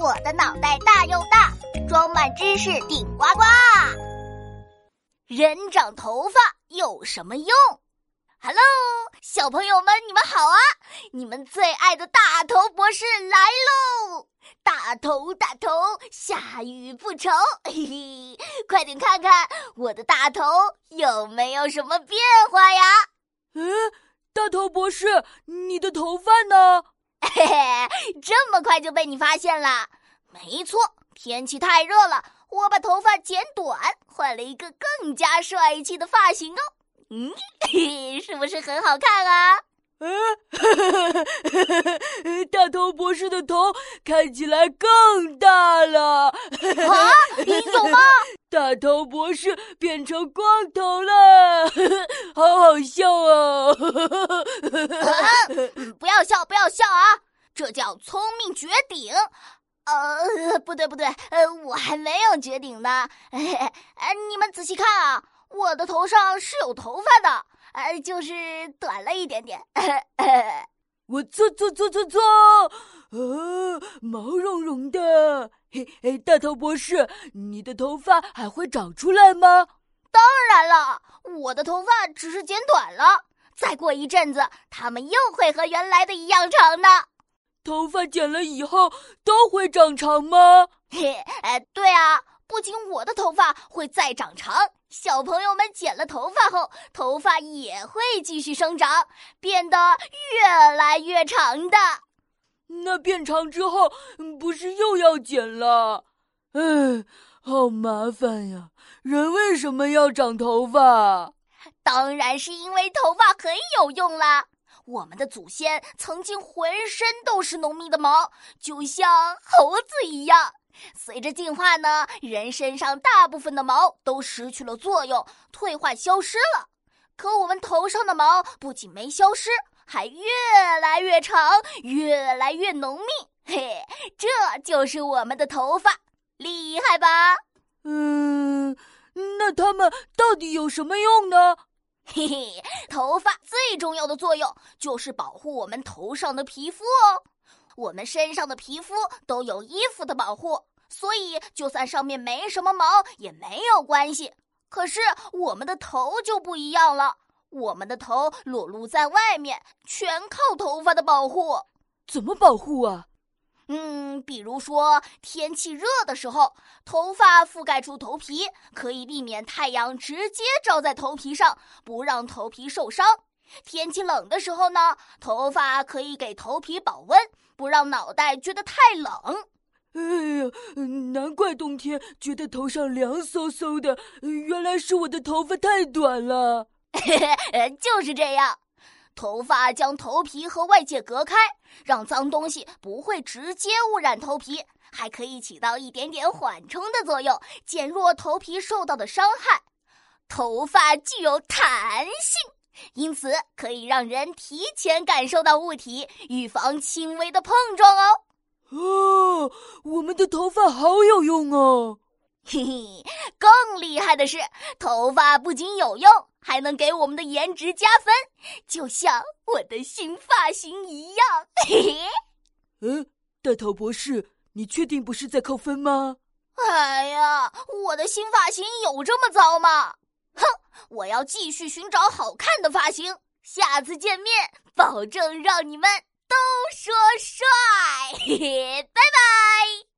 我的脑袋大又大，装满知识顶呱呱。人长头发有什么用？Hello，小朋友们，你们好啊！你们最爱的大头博士来喽！大头大头，下雨不愁。嘿嘿，快点看看我的大头有没有什么变化呀？嗯，大头博士，你的头发呢？嘿嘿，这么快就被你发现了？没错，天气太热了，我把头发剪短，换了一个更加帅气的发型哦。嗯，嘿，是不是很好看啊？嗯，大头博士的头看起来更大了。啊，你懂吗？大头博士变成光头了，好好笑啊！不要笑，不要笑啊！这叫聪明绝顶。呃，不对不对，呃，我还没有绝顶呢。哎，你们仔细看啊，我的头上是有头发的，呃，就是短了一点点。我搓搓搓搓搓，啊，毛茸茸的。嘿，嘿，大头博士，你的头发还会长出来吗？当然了，我的头发只是剪短了，再过一阵子，它们又会和原来的一样长的。头发剪了以后都会长长吗？嘿，哎，对啊，不仅我的头发会再长长，小朋友们剪了头发后，头发也会继续生长，变得越来越长的。那变长之后，不是又要剪了？哎，好麻烦呀！人为什么要长头发？当然是因为头发很有用啦。我们的祖先曾经浑身都是浓密的毛，就像猴子一样。随着进化呢，人身上大部分的毛都失去了作用，退化消失了。可我们头上的毛不仅没消失。还越来越长，越来越浓密，嘿，这就是我们的头发，厉害吧？嗯，那它们到底有什么用呢？嘿嘿，头发最重要的作用就是保护我们头上的皮肤哦。我们身上的皮肤都有衣服的保护，所以就算上面没什么毛也没有关系。可是我们的头就不一样了。我们的头裸露在外面，全靠头发的保护。怎么保护啊？嗯，比如说天气热的时候，头发覆盖住头皮，可以避免太阳直接照在头皮上，不让头皮受伤。天气冷的时候呢，头发可以给头皮保温，不让脑袋觉得太冷。哎呀，难怪冬天觉得头上凉飕飕的，原来是我的头发太短了。就是这样，头发将头皮和外界隔开，让脏东西不会直接污染头皮，还可以起到一点点缓冲的作用，减弱头皮受到的伤害。头发具有弹性，因此可以让人提前感受到物体，预防轻微的碰撞哦。哦，我们的头发好有用哦。嘿嘿，更厉害的是，头发不仅有用，还能给我们的颜值加分，就像我的新发型一样。嘿嘿，嗯，大头博士，你确定不是在扣分吗？哎呀，我的新发型有这么糟吗？哼，我要继续寻找好看的发型，下次见面保证让你们都说帅。嘿嘿，拜拜。